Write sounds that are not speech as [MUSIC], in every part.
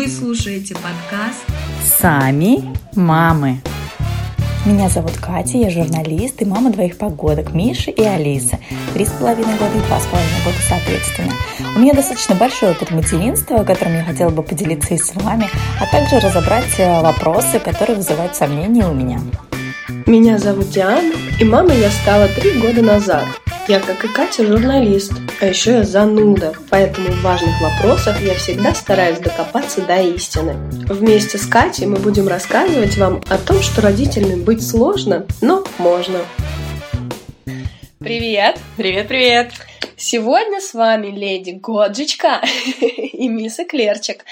Вы слушаете подкаст «Сами мамы». Меня зовут Катя, я журналист и мама двоих погодок, Миши и Алисы. Три с половиной года и два с половиной года соответственно. У меня достаточно большой опыт материнства, которым я хотела бы поделиться и с вами, а также разобрать э, вопросы, которые вызывают сомнения у меня. Меня зовут Диана, и мамой я стала три года назад. Я, как и Катя, журналист, а еще я зануда, поэтому в важных вопросах я всегда стараюсь докопаться до истины. Вместе с Катей мы будем рассказывать вам о том, что родителями быть сложно, но можно. Привет! Привет-привет! Сегодня с вами леди Годжичка [LAUGHS] и мисс Эклерчик.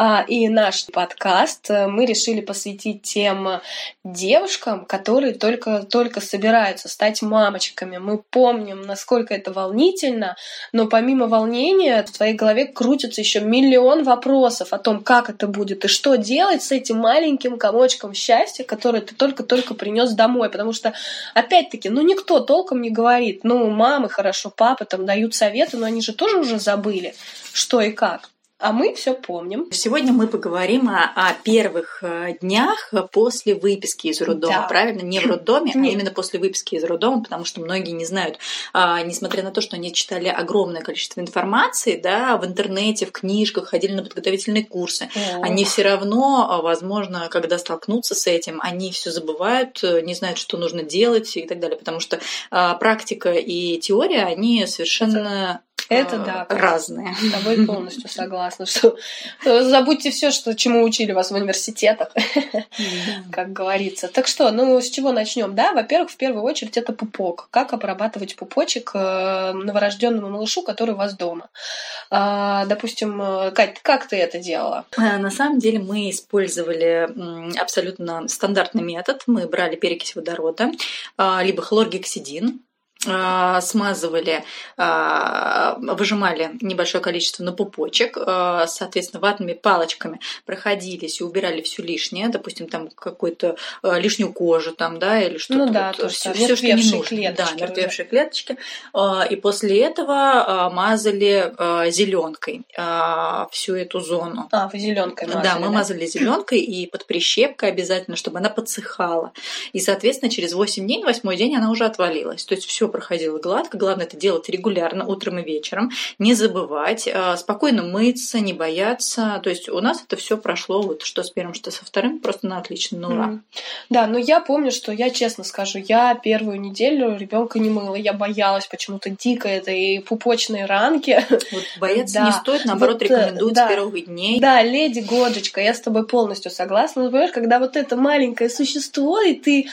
А, и наш подкаст э, мы решили посвятить тем девушкам, которые только-только собираются стать мамочками. Мы помним, насколько это волнительно, но помимо волнения в твоей голове крутится еще миллион вопросов о том, как это будет и что делать с этим маленьким комочком счастья, который ты только-только принес домой. Потому что, опять-таки, ну никто толком не говорит, ну мамы хорошо, папа там дают советы, но они же тоже уже забыли, что и как. А мы все помним. Сегодня мы поговорим о, о первых э, днях после выписки из роддома. Да. Правильно? Не в роддоме, а именно после выписки из роддома, потому что многие не знают, а, несмотря на то, что они читали огромное количество информации, да, в интернете, в книжках, ходили на подготовительные курсы, О. они все равно, а, возможно, когда столкнутся с этим, они все забывают, э, не знают, что нужно делать и так далее, потому что а, практика и теория, они совершенно это э, да. Разные. С тобой полностью согласна, что забудьте все, что чему учили вас в университетах, как говорится. Так что, ну, с чего начнем? Да, во-первых, в первую очередь это пупок. Как обрабатывать пупочек э, новорожденному малышу, который у вас дома? А, допустим, э, Кать, как ты это делала? На самом деле мы использовали абсолютно стандартный метод. Мы брали перекись водорода, а, либо хлоргексидин, смазывали, а, выжимали небольшое количество на пупочек, а, соответственно, ватными палочками проходились и убирали все лишнее, допустим, там какую-то лишнюю кожу там, да, или что-то. Ну да, вот, все, все, что не нужно. Клеточки, да, мертвевшие уже. клеточки. И после этого мазали зеленкой всю эту зону. А, вы зеленкой мазали. Да, мы да? мазали зеленкой и под прищепкой обязательно, чтобы она подсыхала. И, соответственно, через 8 дней, на восьмой день она уже отвалилась. То есть все проходило гладко. Главное это делать регулярно, утром и вечером. Не забывать, а, спокойно мыться, не бояться. То есть у нас это все прошло вот что с первым, что со вторым, просто на отлично, на ура. Да, но я помню, что я честно скажу, я первую неделю ребенка не мыла. Я боялась почему-то дико этой пупочной ранки. Вот бояться [LAUGHS] да. не стоит, наоборот, вот, рекомендуют да. с первых дней. Да, леди Годжечка, я с тобой полностью согласна. Но, понимаешь, когда вот это маленькое существо, и ты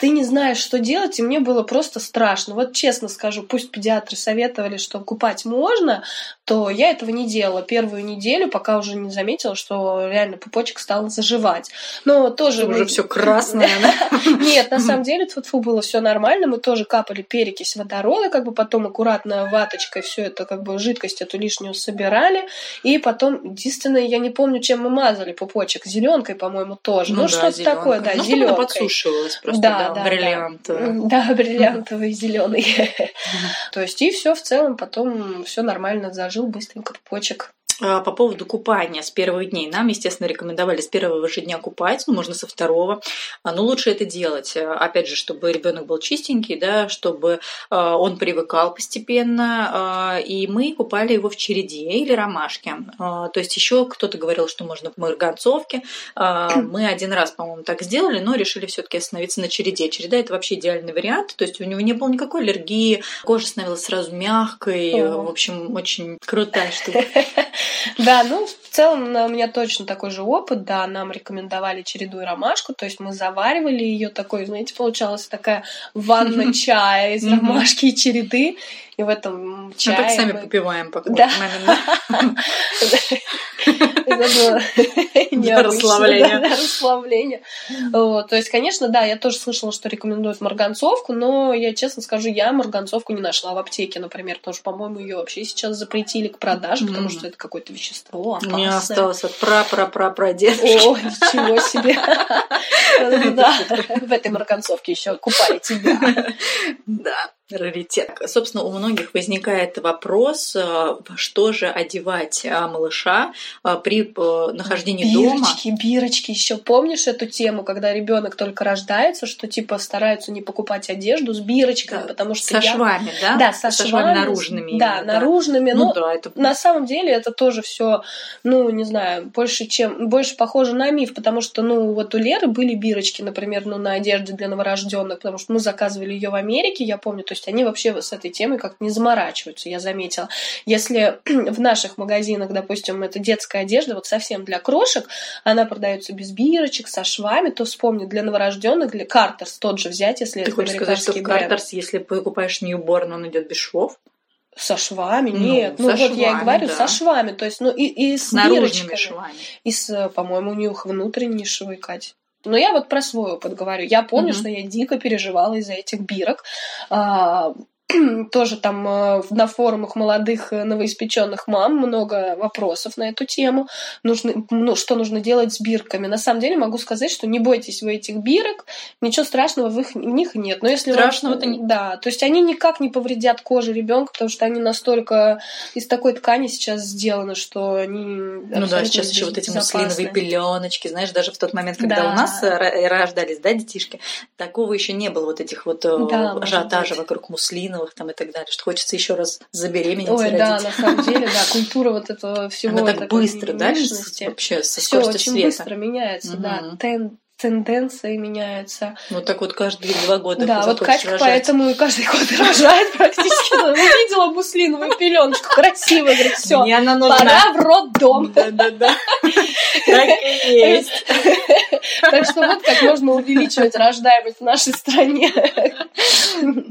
ты не знаешь, что делать, и мне было просто страшно. Вот честно скажу, пусть педиатры советовали, что купать можно, то я этого не делала первую неделю, пока уже не заметила, что реально пупочек стал заживать. Но тоже... Уже все красное, [LAUGHS] Нет, на самом деле тут было все нормально, мы тоже капали перекись водорода, как бы потом аккуратно ваточкой все это, как бы жидкость эту лишнюю собирали, и потом, единственное, я не помню, чем мы мазали пупочек, зеленкой, по-моему, тоже. Ну, ну что-то такое, да, зеленкой. Ну, подсушивалась просто, да, бриллиантовый. Да, бриллиантовый, зеленый. [LAUGHS] То есть и все в целом потом все нормально зажил быстренько почек. А, по поводу купания с первых дней. Нам, естественно, рекомендовали с первого же дня купать, ну, можно со второго. А, но лучше это делать, э, опять же, чтобы ребенок был чистенький, да, чтобы а, он привыкал постепенно. И мы купали его в череде или ромашке. То есть еще кто-то говорил, что можно в марганцовке. Мы один раз, по-моему, так сделали, но решили все-таки остановиться на череде. Череда это вообще идеальный вариант. То есть у него не было никакой аллергии, кожа становилась сразу мягкой. В общем, очень крутая штука. [LAUGHS] Да, ну, в целом у меня точно такой же опыт, да, нам рекомендовали череду и ромашку, то есть мы заваривали ее такой, знаете, получалась такая ванна [LAUGHS] чая из ромашки и череды, и в этом чае... Мы так сами мы... попиваем пока да. [LAUGHS] Это было [LAUGHS] расслабление. расслабление. [LAUGHS] Вот, то есть, конечно, да, я тоже слышала, что рекомендуют марганцовку, но я честно скажу, я марганцовку не нашла в аптеке, например, потому что, по-моему, ее вообще сейчас запретили к продаже, потому что это какое-то вещество опасное. У меня осталось от пра-пра-пра-прадедушки. О, ничего себе. Да, в этой марганцовке еще купали тебя. Да. Раритет. Собственно, у многих возникает вопрос, э, что же одевать э, малыша э, при нахождении бирочки, дома. Бирочки, еще помнишь эту тему, когда ребенок только рождается, что типа стараются не покупать одежду с бирочками, да, потому что со я... швами, да? Да, со, со швами, швами наружными. Да, именно, наружными. Ну, но да, это... на самом деле это тоже все, ну не знаю, больше чем больше похоже на миф, потому что ну вот у Леры были бирочки, например, ну на одежде для новорожденных, потому что мы заказывали ее в Америке, я помню, то есть они вообще с этой темой как-то не заморачиваются, я заметила. Если [CLEARS THROAT] в наших магазинах, допустим, это детская одежда, вот совсем для крошек, она продается без бирочек, со швами, то вспомни, для новорожденных, для Картерс тот же взять, если Ты это хочешь сказать, что в. Картерс, если покупаешь Ньюборн, он идет без швов? Со швами? Ну, Нет. Ну, со вот я и швами, говорю, да. со швами. То есть, ну, и, и с, С бирочками. швами. И с, по-моему, у них внутренние швы, Кать. Но я вот про свой опыт говорю. Я помню, Мгм. что я дико переживала из-за этих бирок. А, [CLEARS THROAT] тоже там э, на форумах молодых э, новоиспеченных мам много вопросов на эту тему. Нужно, ну, что нужно делать с бирками. На самом деле могу сказать, что не бойтесь вы этих бирок, ничего страшного в, их, в них нет. Но если вам- Страшного-то не- Да, то есть они никак не повредят коже ребенка, потому что они настолько из такой ткани сейчас сделаны, что они Ну да, сейчас еще вот эти муслиновые пеленочки, знаешь, даже в тот момент, когда Да. у нас рождались, да, детишки, такого еще не было, вот этих вот э, Да, ажиотажа вокруг муслиновых там и так далее, что хочется еще раз забеременеть Ой, да, на самом деле, да, [LAUGHS] культура вот этого всего. Она так быстро, да, вообще со Все очень света. быстро меняется, да. Тен- тенденции меняются. Вот так вот каждые два года да, вот Катька рожать. поэтому и каждый год [LAUGHS] рожает практически. Ну, Увидела муслиновую пеленочку, красиво, говорит, все, Мне она нужна. пора в роддом. Да-да-да. Так и есть. Так что вот как можно увеличивать рождаемость в нашей стране.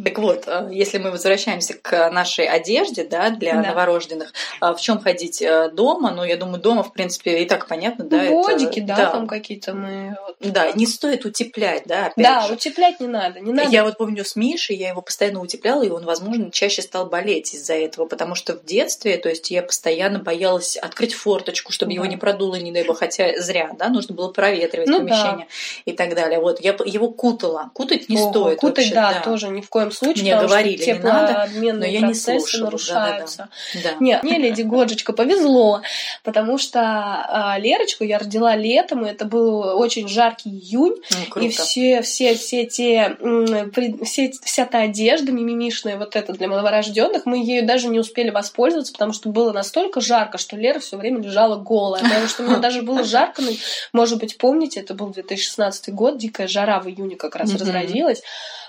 Так вот, э, если мы возвращаемся к нашей одежде, да, для Да. новорожденных, а в чем ходить э, дома? Ну, я думаю, дома, в принципе, и так понятно, да. это- Бодики, да, там какие-то мы... вот. Да, не стоит утеплять, да, опять Да, же. утеплять не надо, не надо. Я вот помню с Мишей, я его постоянно утепляла, и он, возможно, чаще стал болеть из-за этого, потому что в детстве, то есть я постоянно боялась открыть форточку, чтобы его Да. не продуло, не дай бог, хотя зря, да, нужно было проветривать Ну помещение и так далее. Вот, я его кутала. Кутать не Ого, стоит Кутать, вообще, да, тоже ни в коем случае, Мне говорили, что не надо, но я не слушала, нарушаются. Да. Нет, мне Леди Годжечка повезло, потому что а, Лерочку я родила летом, и это был очень жаркий июнь, Ну, круто. и все, все, все те, все, вся та одежда мимимишная, вот эта для новорожденных, мы ею даже не успели воспользоваться, потому что было настолько жарко, что Лера все время лежала голая, потому что мне даже было жарко, может быть, помните, это был 2016 год, дикая жара в июне как раз Мгм. разразилась,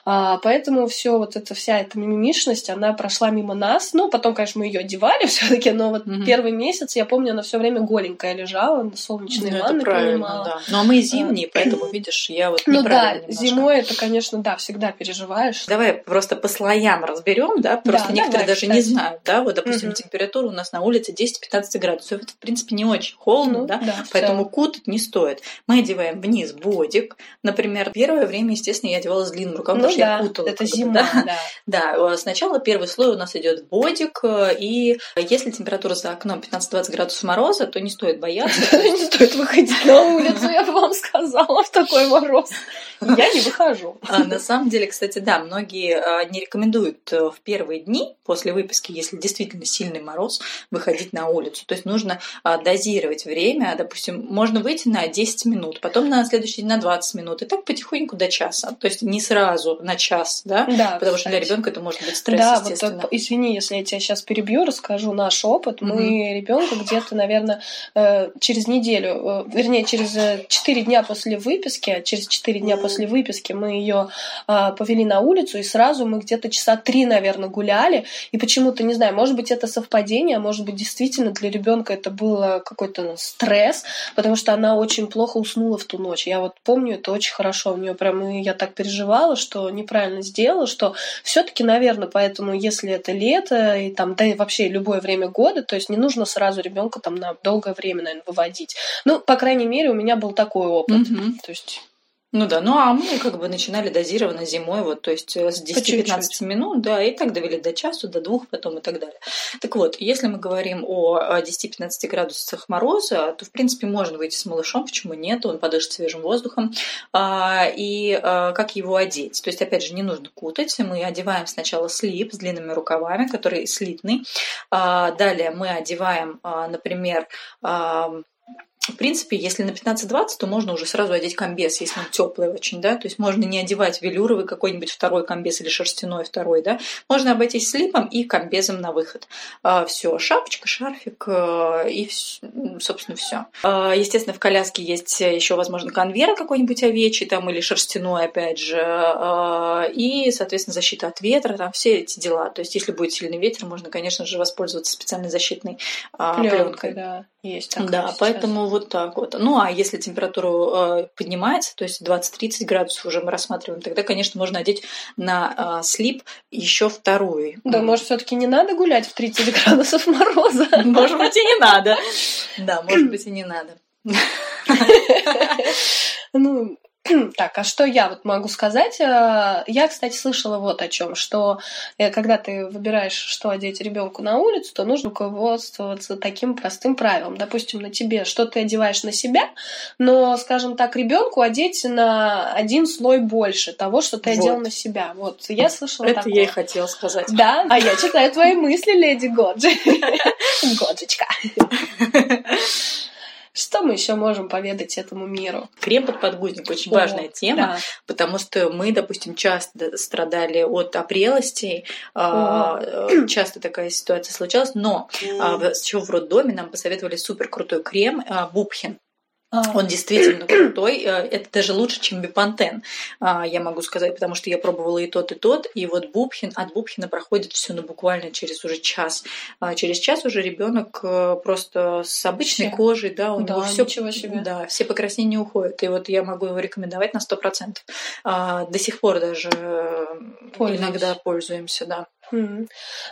а, поэтому все вот эта вся эта мимимишность, она прошла мимо нас. Ну, потом, конечно, мы ее одевали [LAUGHS] все-таки, но вот Мгм. первый месяц, я помню, она все время голенькая лежала, на солнечные Ну, ванны принимала. да. Ну, а мы зимние, [CLEARS THROAT] поэтому, видишь, я вот Ну да, немножко. зимой это, конечно, да, всегда переживаешь. Давай просто по слоям разберем, да, просто Да, некоторые давай, даже не кстати. знают, да, вот, допустим, Мгм. температура у нас на улице 10-15 градусов, это, в принципе, не очень холодно, Ну, да, да, поэтому целом. кутать не стоит. Мы одеваем вниз бодик, например, первое время, естественно, я одевала с длинным рукавом, Ну что да, я кутала. это зима, да. да. [LAUGHS] Да, э, сначала первый слой у нас идет бодик, э, и если температура за окном 15-20 градусов мороза, то не стоит бояться. [LAUGHS] Не стоит выходить на улицу, я бы вам сказала, в такой мороз. Я не выхожу. А, на самом деле, кстати, да, многие а, не рекомендуют э, в первые дни после выписки, если действительно сильный мороз, выходить на улицу. То есть нужно а, дозировать время. Допустим, можно выйти на 10 минут, потом на следующий день на 20 минут, и так потихоньку до часа. То есть не сразу на час, да? Да, Потому что для кстати. ребенка это может быть стресс, Да, вот естественно. так, извини, если я тебя сейчас перебью, расскажу наш опыт. Мы ребенка где-то, наверное, э, через неделю, э, вернее, через 4 дня после выписки, а через 4 дня после выписки мы ее повели на улицу, и сразу мы где-то часа три, наверное, гуляли. И почему-то, не знаю, может быть, это совпадение, а может быть, действительно для ребенка это было какой-то стресс, потому что она очень плохо уснула в ту ночь. Я вот помню это очень хорошо. У нее прям и я так переживала, что неправильно сделала, что все-таки, наверное, поэтому, если это лето и там, да и вообще любое время года, то есть не нужно сразу ребенка там на долгое время, наверное, выводить. Ну, по крайней мере, у меня был такой опыт. Мгм. То есть Ну да, ну а мы как бы начинали дозированно зимой, вот, то есть э, с 10-15 минут, да, и так довели до часу, до двух потом и так далее. Так вот, если мы говорим о 10-15 градусах мороза, то, в принципе, можно выйти с малышом, почему нет, он подышит свежим воздухом, а, и а, как его одеть. То есть, опять же, не нужно кутать, мы одеваем сначала слип с длинными рукавами, который слитный, а, далее мы одеваем, например, в принципе, если на 15-20, то можно уже сразу одеть комбез, если он теплый очень, да, то есть можно не одевать велюровый какой-нибудь второй комбез или шерстяной второй, да, можно обойтись слипом и комбезом на выход. А, все, шапочка, шарфик э, и, собственно, все. А, естественно, в коляске есть еще, возможно, конвер какой-нибудь овечий там или шерстяной, опять же, а, и, соответственно, защита от ветра, там все эти дела. То есть, если будет сильный ветер, можно, конечно же, воспользоваться специальной защитной пленкой. Да, есть такое Да, сейчас. поэтому вот так вот. Ну, а если температура э, поднимается, то есть 20-30 градусов уже мы рассматриваем, тогда, конечно, можно одеть на э, слип еще вторую. Да, может, все-таки не надо гулять в 30 градусов мороза? [LAUGHS] Может быть, и не надо. [CLEARS THROAT] Да, может быть, и не надо. [LAUGHS] Ну, [CLEARS THROAT] Так, а что я вот могу сказать? Э, я, кстати, слышала вот о чем, что э, когда ты выбираешь, что одеть ребенку на улицу, то нужно руководствоваться таким простым правилом. Допустим, на тебе, что ты одеваешь на себя, но, скажем так, ребенку одеть на один слой больше того, что ты вот. одел на себя. Вот, я слышала Это такое. я и хотела сказать. Да, а я читаю твои [LAUGHS] мысли, леди Годжи. [LAUGHS] Годжичка. [LAUGHS] Что мы еще можем поведать этому миру? Крем под подгузник очень О, важная тема, да. потому что мы, допустим, часто страдали от опрелостей, О. Э, [CLEARS THROAT] часто такая ситуация случалась, но mm. еще в роддоме нам посоветовали супер крутой крем а, Бубхин. А. Он действительно крутой. Э, это даже лучше, чем Бипантен, а, я могу сказать, потому что я пробовала и тот, и тот. И вот Бубхин, от Бубхина проходит все ну, буквально через уже час. А через час уже ребенок э, просто с обычной все. кожей, да, у да, него все, себе. да, все покраснения уходят. И вот я могу его рекомендовать на 100%. До сих пор даже э, Пользуюсь. иногда пользуемся, да.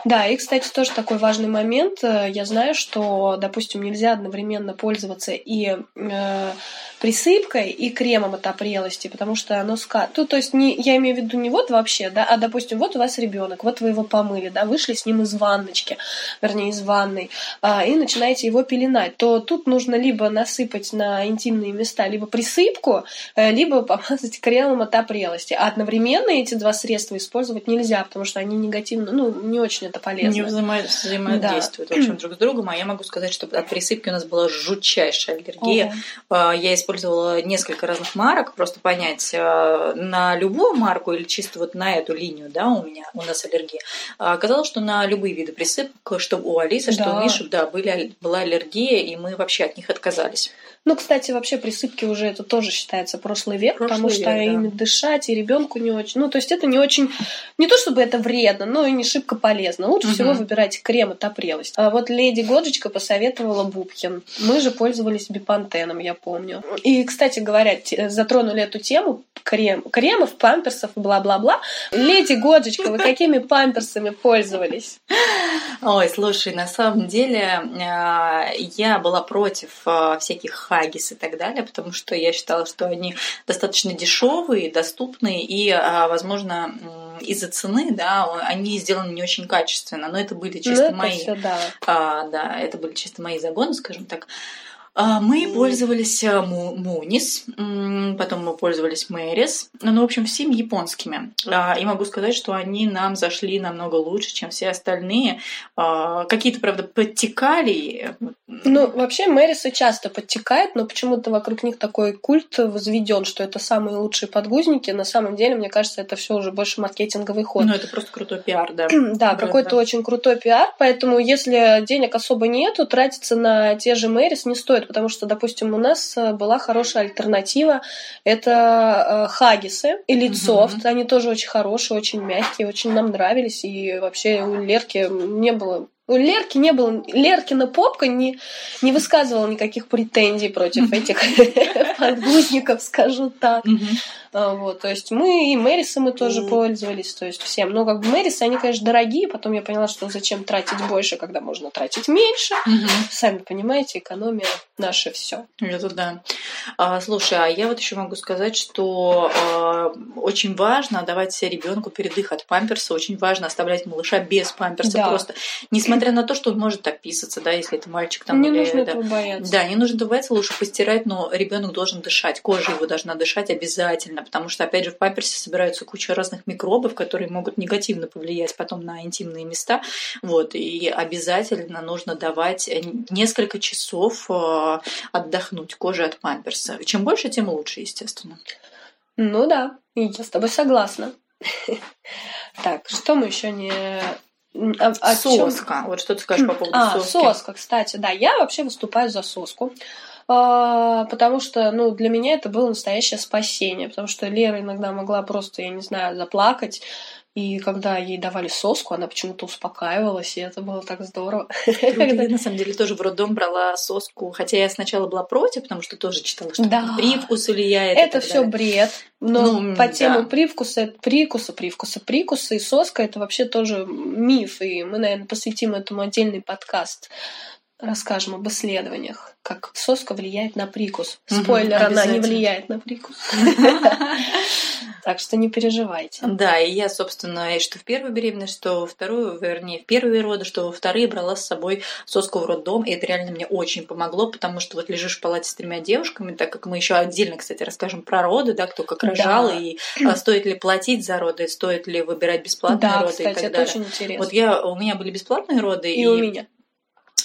Да, и, кстати, тоже такой важный момент. Э, я знаю, что, допустим, нельзя одновременно пользоваться и э, присыпкой, и кремом от опрелости, потому что оно ска... Ну, то есть не, я имею в виду не вот вообще, да, а, допустим, вот у вас ребенок, вот вы его помыли, да, вышли с ним из ванночки, вернее, из ванной, а, и начинаете его пеленать, то тут нужно либо насыпать на интимные места, либо присыпку, э, либо [LAUGHS] помазать кремом от опрелости. А одновременно эти два средства использовать нельзя, потому что они негативно ну, не очень это полезно. Не взаимо... взаимодействуют да. в общем друг с другом. А я могу сказать, что от присыпки у нас была жутчайшая аллергия. Ого. Я использовала несколько разных марок, просто понять, а, на любую марку или чисто вот на эту линию, да, у меня, у нас аллергия. А оказалось, что на любые виды присыпок, что у Алисы, что да. у Миши, да, были, была аллергия, и мы вообще от них отказались. Ну, кстати, вообще присыпки уже это тоже считается прошлый век, прошлый потому век, что да. ими дышать и ребенку не очень. Ну, то есть это не очень, не то чтобы это вредно, но и не шибко полезно. Лучше угу. всего выбирать крем от опрелости. А вот леди Годжечка посоветовала Бубхин. Мы же пользовались бипантеном, я помню. И, кстати говоря, затронули эту тему крем, кремов, памперсов и бла-бла-бла. Леди Годжечка, вы какими памперсами пользовались? Ой, слушай, на самом деле а, я была против а, всяких хаггис и так далее, потому что я считала, что они достаточно дешевые, доступные и, а, возможно, из-за цены, да, они сделаны не очень качественно, но это были чисто ну, мои, все, да. А, да, это были чисто мои загоны, скажем так. А, мы пользовались э, Мунис, потом мы пользовались Мэрис, ну, в общем, всеми японскими. А, и могу сказать, что они нам зашли намного лучше, чем все остальные. А, какие-то, правда, подтекали. Ну, вообще Мэрисы часто подтекают, но почему-то вокруг них такой культ возведен, что это самые лучшие подгузники. На самом деле, мне кажется, это все уже больше маркетинговый ход. Ну, это просто крутой пиар, да. да, какой-то очень крутой пиар, поэтому если денег особо нету, тратиться на те же Мэрис не стоит, потому что, допустим, у нас э, была хорошая альтернатива. Это э, хагисы и лицофт. Угу. Они тоже очень хорошие, очень мягкие, очень нам нравились. И вообще у Лерки не было У Лерки не было... Леркина попка не, не высказывала никаких претензий против этих [LAUGHS] подгузников, скажу так. А, вот, то есть мы и Мэрисы мы тоже пользовались, то есть всем. Но как бы Мэрисы, они, конечно, дорогие, потом я поняла, что зачем тратить больше, когда можно тратить меньше. Сами понимаете, экономия наше все. Это да. А, слушай, а я вот еще могу сказать, что а, очень важно давать ребенку передых от памперса, очень важно оставлять малыша без памперса да. просто, несмотря на то, что он может описаться, да, если это мальчик там. Не или, нужно да. этого бояться. Да, не нужно этого бояться, лучше постирать, но ребенок должен дышать, кожа его должна дышать обязательно обязательно, потому что, опять же, в памперсе собираются куча разных микробов, которые могут негативно повлиять потом на интимные места. Вот, и обязательно нужно давать несколько часов э, отдохнуть коже от памперса. Чем больше, тем лучше, естественно. Ну да, я с тобой согласна. [LAUGHS] Так, что мы еще не о, о соска. Чем? Вот что ты скажешь по поводу а, соски? соска, кстати, да. Я вообще выступаю за соску. А, потому что, ну, для меня это было настоящее спасение, потому что Лера иногда могла просто, я не знаю, заплакать, и когда ей давали соску, она почему-то успокаивалась, и это было так здорово. Круто. Я, [LAUGHS] на самом деле, тоже в роддом брала соску, хотя я сначала была против, потому что тоже читала, что да. привкус влияет. Это все бред. Но ну, по да. тему привкуса, прикуса, привкуса, прикуса и соска это вообще тоже миф, и мы, наверное, посвятим этому отдельный подкаст расскажем об исследованиях, как соска влияет на прикус. Спойлер, она не влияет на прикус. [LAUGHS] Так что не переживайте. Да, и я, собственно, и что в первую беременность, что во вторую, вернее, в первые роды, что во вторые брала с собой соску в роддом, и это реально мне очень помогло, потому что вот лежишь в палате с тремя девушками, так как мы еще отдельно, кстати, расскажем про роды, да, кто как рожал, да. и а, [CLEARS THROAT] стоит ли платить за роды, стоит ли выбирать бесплатные да, роды кстати, и так это далее. очень интересно. Вот я, у меня были бесплатные роды. И, и... у меня.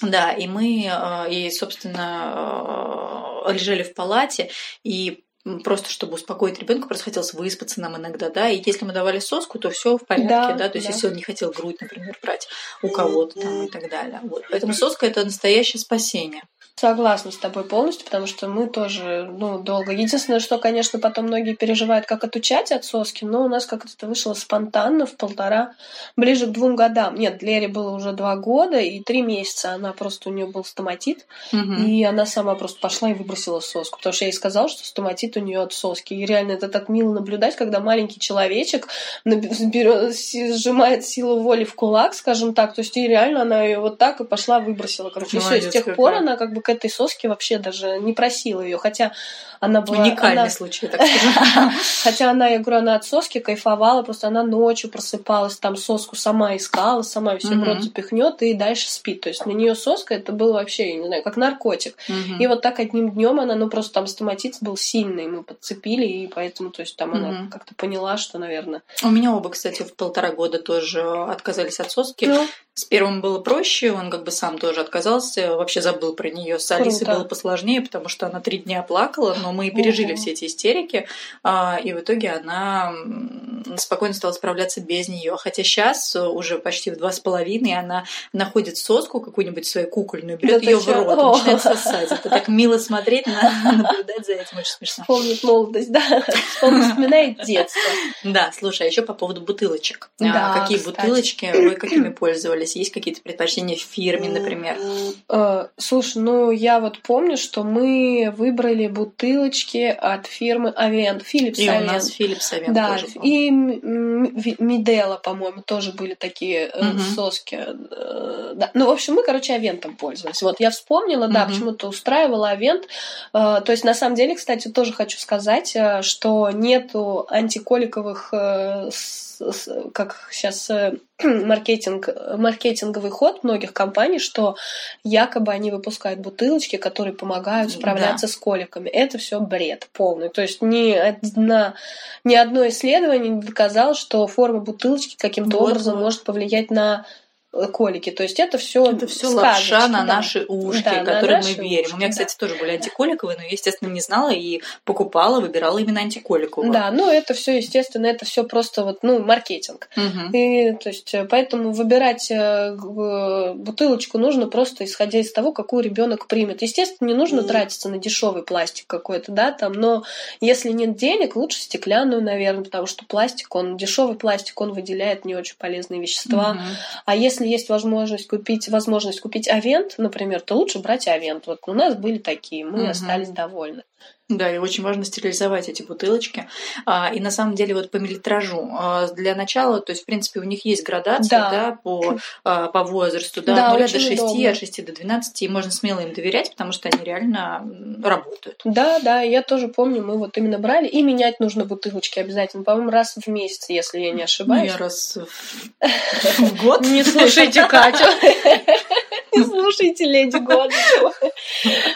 Да, и мы, э, и, собственно, э, лежали в палате, и просто чтобы успокоить ребенка, просто хотелось выспаться нам иногда, да, и если мы давали соску, то все в порядке, да, да? то есть да. если он не хотел грудь, например, брать у кого-то там и так далее. Вот. Поэтому соска это настоящее спасение. Согласна с тобой полностью, потому что мы тоже, ну, долго. Единственное, что, конечно, потом многие переживают, как отучать от соски, но у нас как-то это вышло спонтанно в полтора, ближе к двум годам. Нет, Лере было уже два года и три месяца. Она просто, у нее был стоматит, угу. и она сама просто пошла и выбросила соску, потому что я ей сказала, что стоматит у нее от соски. И реально это так мило наблюдать, когда маленький человечек берет, сжимает силу воли в кулак, скажем так, то есть и реально она ее вот так и пошла выбросила. Короче, Молодец, и все, с тех пор она как бы к этой соске вообще даже не просила ее, хотя она была... Уникальный она... случай, так скажем. [LAUGHS] Хотя она, я говорю, она от соски кайфовала, просто она ночью просыпалась, там соску сама искала, сама все в рот запихнет и дальше спит. То есть на нее соска это было вообще, я не знаю, как наркотик. И вот так одним днем она, ну просто там стоматит был сильный, мы подцепили, и поэтому, то есть там она как-то поняла, что, наверное... У меня оба, кстати, в полтора года тоже отказались от соски. Ну. С первым было проще, он как бы сам тоже отказался, вообще забыл про нее. С Алисой было посложнее, потому что она три дня плакала, но мы пережили все эти истерики, а, и в итоге она спокойно стала справляться без нее. Хотя сейчас уже почти в два с половиной она находит соску какую-нибудь свою кукольную, берет ее в рот, и начинает [LAUGHS] сосать. Это так мило смотреть, [LAUGHS] наблюдать за этим очень смешно. Помнит молодость, да. Он вспоминает детство. Да, слушай, а еще по поводу бутылочек. А, да, Какие бутылочки вы какими пользовались? Есть какие-то предпочтения в фирме, например? Э, слушай, ну я вот помню, что мы выбрали бутылочки от фирмы Авент, Philips И у нас Philips Avent да, тоже. И Мидела, по-моему, тоже были такие угу. соски. Э, да. Ну, в общем, мы, короче, Авентом пользовались. Вот я вспомнила, да, угу. почему-то устраивала Авент. То есть, на самом деле, кстати, тоже хочу сказать, что нету антиколиковых, как сейчас [CLEARS THROAT] маркетинг, маркетинговый ход многих компаний, что якобы они выпускают бутылочки, которые помогают справляться да. с коликами. Это все бред полный. То есть ни, одна, ни одно исследование не доказало, что форма бутылочки каким-то вот, образом вот. может повлиять на колики. То есть это все это все лапша на да. наши ушки, да, которые мы верим. Ушки, У меня, кстати, да. тоже были антиколиковые, но я, естественно, не знала и покупала, выбирала именно антиколиковые. Да, ну это все, естественно, это все просто вот, ну, маркетинг. Угу. И, то есть, поэтому выбирать э, бутылочку нужно просто исходя из того, какую ребенок примет. Естественно, не нужно mm. тратиться на дешевый пластик какой-то, да, там, но если нет денег, лучше стеклянную, наверное, потому что пластик, он дешевый пластик, он выделяет не очень полезные вещества. Угу. А если если есть возможность купить, возможность купить авент, например, то лучше брать авент. Вот у нас были такие, мы Мгм. остались довольны. Да, и очень важно стерилизовать эти бутылочки. А, и на самом деле вот по миллилитражу. а, для начала, то есть, в принципе, у них есть градация Да. да. по, а, по возрасту, да, Да, от 0 до очень 6, удобно. от 6 до 12, и можно смело им доверять, потому что они реально работают. Да, да, я тоже помню, мы вот именно брали. И менять нужно бутылочки обязательно, по-моему, раз в месяц, если я не Ну, ошибаюсь. я раз в [LAUGHS] в год. Не слушайте Катю. [LAUGHS] Не [LAUGHS] слушайте леди Годжечку.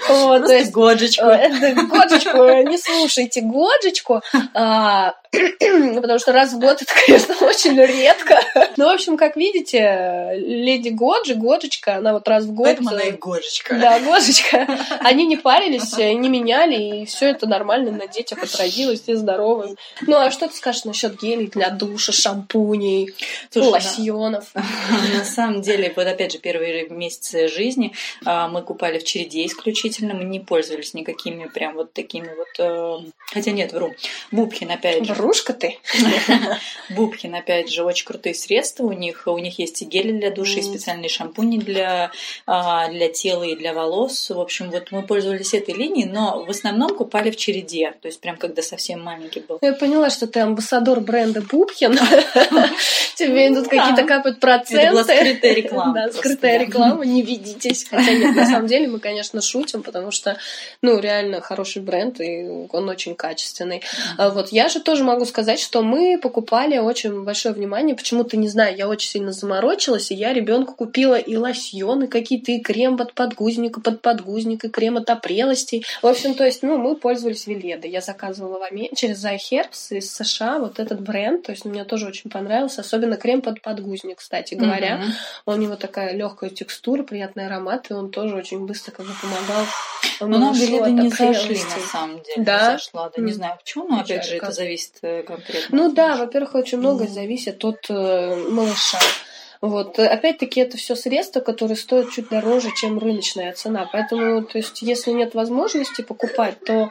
Вот, то Просто есть годжечку. Э, да, Годжечку, не слушайте Годжечку, а, потому что раз в год это, конечно, [LAUGHS] очень редко. Ну, в общем, как видите, леди Годжи, Годжечка, она вот раз в год... Поэтому она и годжечка. Да, Гошечка. [LAUGHS] Они не парились, не меняли, и все это нормально на детях отразилось, все здоровы. Ну, а что ты скажешь насчет гелей для душа, шампуней, Слушай, лосьонов? [LAUGHS] На самом деле, вот опять же, первые месяцы жизни а, мы купали в череде исключительно, мы не пользовались никакими прям вот такими вот... э, Хотя нет, вру. Бубхин, опять же. Врушка ты? [LAUGHS] Бубхин, опять же, очень крутые средства у них. У них есть и гели для души, и специальные шампуни для, а, для тела и для волос. В общем, вот мы пользовались этой линией, но в основном купали в череде. То есть прям когда совсем маленький был. Я поняла, что ты амбассадор бренда Бубхин. [LAUGHS] Тебе идут какие-то капают Это была проценты. скрытая реклама. Да, скрытая реклама, не [LAUGHS] ведитесь. Хотя нет, на самом деле мы, конечно, шутим, потому что, ну, реально хороший бренд, и он очень качественный. А Вот я же тоже могу сказать, что мы покупали очень большое внимание. Почему-то, не знаю, я очень сильно заморочилась, и я ребенку купила и лосьоны какие-то, и крем под подгузник, и под подгузник, и крем от опрелостей. В общем, то есть, ну, мы пользовались Веледой. Я заказывала в Аме- через iHerbs из США вот этот бренд. То есть, мне тоже очень понравился. Особенно крем под подгузник, кстати говоря. Мгм. У него такая легкая текстура, приятный аромат, и он тоже очень быстро как бы помогал. Но нам билеты не зашли, на самом деле. Да? Зашла, да. Не знаю почему, но опять же, это зависит конкретно. Ну да, во-первых, очень многое зависит от э, малыша. Вот. Опять-таки, это все средства, которые стоят чуть дороже, чем рыночная цена. Поэтому, то есть, если нет возможности покупать, то,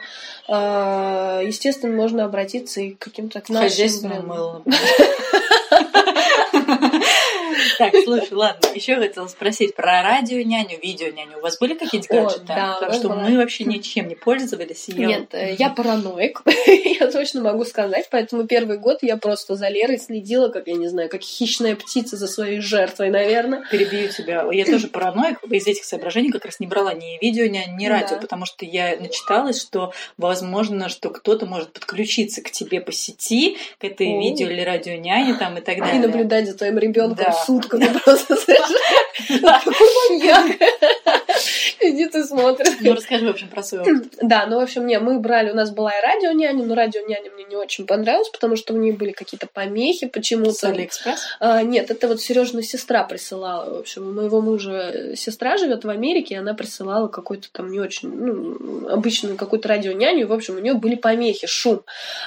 э, естественно, можно обратиться и к каким-то к нашим Хозяйственное брендам. [LAUGHS] Так, слушай, ладно, еще хотела спросить про радио няню, видео няню. У вас были какие-то гаджеты? да, Потому что была. мы вообще ничем не пользовались. я Нет, э, я параноик, [LAUGHS] я точно могу сказать, поэтому первый год я просто за Лерой следила, как, я не знаю, как хищная птица за своей жертвой, наверное. перебью тебя. Я тоже параноик из этих соображений как раз не брала ни видео, ни, ни радио, Да. потому что я начиталась, что возможно, что кто-то может подключиться к тебе по сети, к этой О. видео или радио няне там и так далее. И наблюдать за твоим ребенком Да. Сутками просто совершенно. Какой маньяк! Сидит и смотрит. Ну, расскажи, в общем, про опыт. [CLEARS THROAT] Да, ну, в общем, не, мы брали, у нас была и радио няня, но радио няня мне не очень понравилось, потому что в ней были какие-то помехи С почему-то. Алиэкспресс? А, нет, это вот Сережина сестра присылала. В общем, у моего мужа сестра живет в Америке, и она присылала какой-то там не очень, ну, обычную какую-то радионяню, и, в общем, у нее были помехи, шум.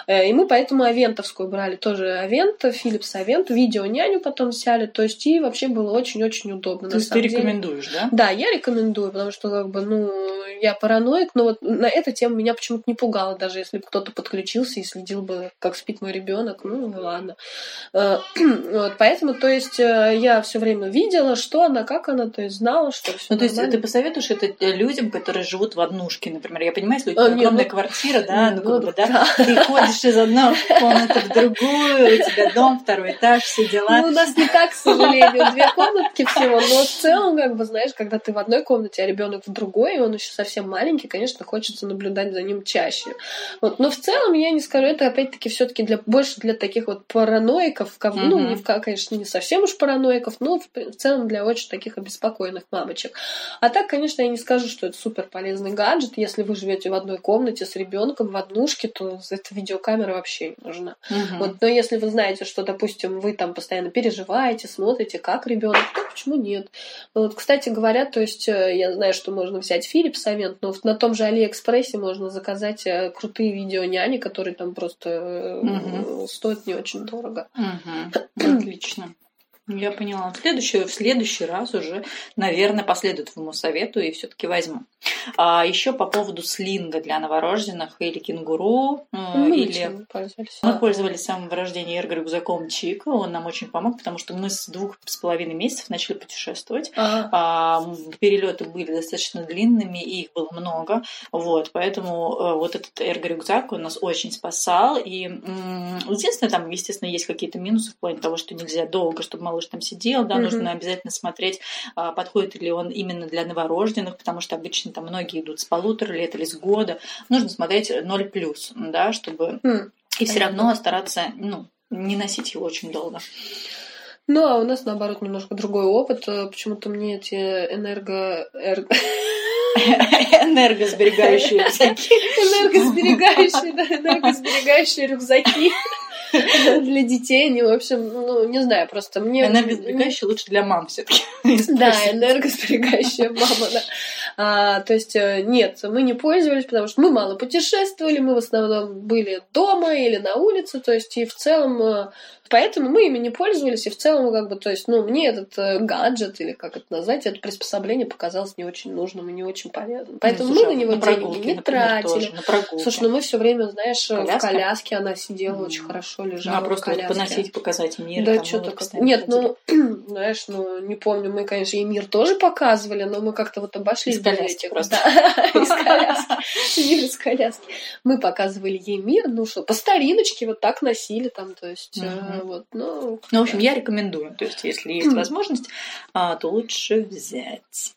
Э, И мы поэтому Авентовскую брали, тоже Авент, Philips Авент, видеоняню потом взяли, то есть и вообще было очень-очень удобно. То есть ты деле. рекомендуешь, да? Да, я рекомендую, потому что, как бы, ну, я параноик, но вот на эту тему меня почему-то не пугало, даже если бы кто-то подключился и следил бы, как спит мой ребенок, ну, ну ладно. Э, [CLEARS THROAT] Вот, поэтому, то есть, э, я все время видела, что она, как она, то есть, знала, что все Ну, то есть ты посоветуешь это людям, которые живут в однушке, например. Я понимаю, если у А, тебя не, огромная ну- квартира, да, ну, Ну, как бы, да, да. ты ходишь из одной комнаты в другую, у тебя дом, второй этаж, все дела. Ну, у нас не так, к сожалению, две комнатки всего, но в целом, как бы, знаешь, когда ты в одной комнате, а ребенок в другой, и он еще совсем маленький, конечно, хочется наблюдать за ним чаще. Вот. Но в целом, я не скажу, это опять-таки все-таки для, больше для таких вот параноиков, ков- ну, Мгм. не в, конечно, не совсем уж параноиков, но в, в целом для очень таких обеспокоенных мамочек. А так, конечно, я не скажу, что это супер полезный гаджет. Если вы живете в одной комнате с ребенком в однушке, то эта видеокамера вообще не нужна. Мгм. Вот, но если вы знаете, что, допустим, вы там постоянно переживаете, смотрите, как ребенок, то почему нет? Вот, кстати говоря, то есть э, я знаю, что можно взять Philips Avent, но на том же Алиэкспрессе можно заказать э, крутые видео няни, которые там просто Мгм. стоят не очень дорого. Мгм. Отлично. Я поняла. В следующий, в следующий раз уже, наверное, последую твоему совету и все-таки возьму. А еще по поводу слинга для новорожденных или кенгуру. Мы ну, или... пользовались. Мы пользовались с самого рождения эрго-рюкзаком Чика. Он нам очень помог, потому что мы с двух с половиной месяцев начали путешествовать. Ага. А, перелеты были достаточно длинными, и их было много. Вот, поэтому э, вот этот эрго-рюкзак, он нас очень спасал. И единственное, там, естественно, есть какие-то минусы в плане того, что нельзя долго, чтобы малыш там сидел, да, mm-hmm. нужно обязательно смотреть, а, подходит ли он именно для новорожденных, потому что обычно там многие идут с полутора лет или с года. Нужно смотреть 0 плюс, да, чтобы mm. и все равно стараться, ну, не носить его очень долго. Ну, а у нас, наоборот, немножко другой опыт. Почему-то мне эти энерго... [LAUGHS] Энергосберегающие рюкзаки. [LAUGHS] Энергосберегающие, да, энергосберегающие рюкзаки. [LAUGHS] для детей, они, в общем, ну, не знаю, просто мне... Энергосберегающая лучше для мам все таки [LAUGHS] Да, энергосберегающая мама, да. А, то есть, э, нет, мы не пользовались, потому что мы мало путешествовали, мы в основном были дома или на улице, то есть, и в целом э, Поэтому мы ими не пользовались, и в целом, как бы, то есть, ну, мне этот э, гаджет, или как это назвать, это приспособление показалось не очень нужным и не очень полезным. Поэтому ну, слушай, мы на него на деньги не например, тратили. Тоже, на прогулки. Слушай, ну мы все время, знаешь, Коляска? в коляске она сидела mm. очень хорошо, лежала. Ну, а просто вот поносить, показать мир. Да, что-то как... Нет, ну, [CLEARS THROAT] знаешь, ну, не помню, мы, конечно, и мир тоже показывали, но мы как-то вот обошли [LAUGHS] из коляски просто. из коляски. Мир из коляски. Мы показывали ей мир, ну что, по стариночке вот так носили там, то есть вот, ну, ну, в общем, я рекомендую. То есть, если есть [CLEARS THROAT] возможность, а, то лучше взять.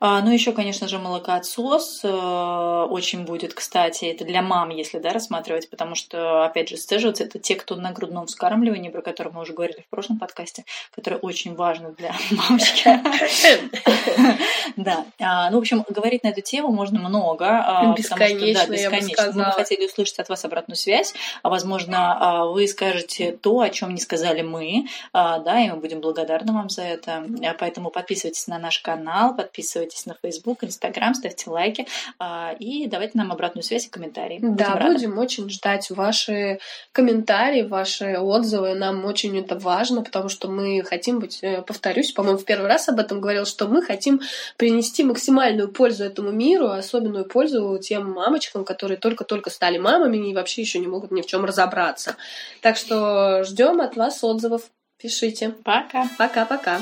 А, ну, еще, конечно же, молокоотсос э, очень будет, кстати, это для мам, если да, рассматривать, потому что, опять же, сцеживаться это те, кто на грудном вскармливании, про который мы уже говорили в прошлом подкасте, которое очень важно для [LAUGHS] мамочки. Да. А, ну, в общем, говорить на эту тему можно много. Бесконечно, да, бесконечно. Мы хотели услышать от вас обратную связь. а Возможно, вы скажете то, о чем не сказали мы, да, и мы будем благодарны вам за это. Поэтому подписывайтесь на наш канал, подписывайтесь подписывайтесь на Facebook, Instagram, ставьте лайки а, и давайте нам обратную связь и комментарии. Да, будем, будем очень ждать ваши комментарии, ваши отзывы. Нам очень это важно, потому что мы хотим быть, э, повторюсь, по-моему, в первый раз об этом говорил, что мы хотим принести максимальную пользу этому миру, особенную пользу тем мамочкам, которые только-только стали мамами и вообще еще не могут ни в чем разобраться. Так что ждем от вас отзывов. Пишите. Пока. Пока-пока.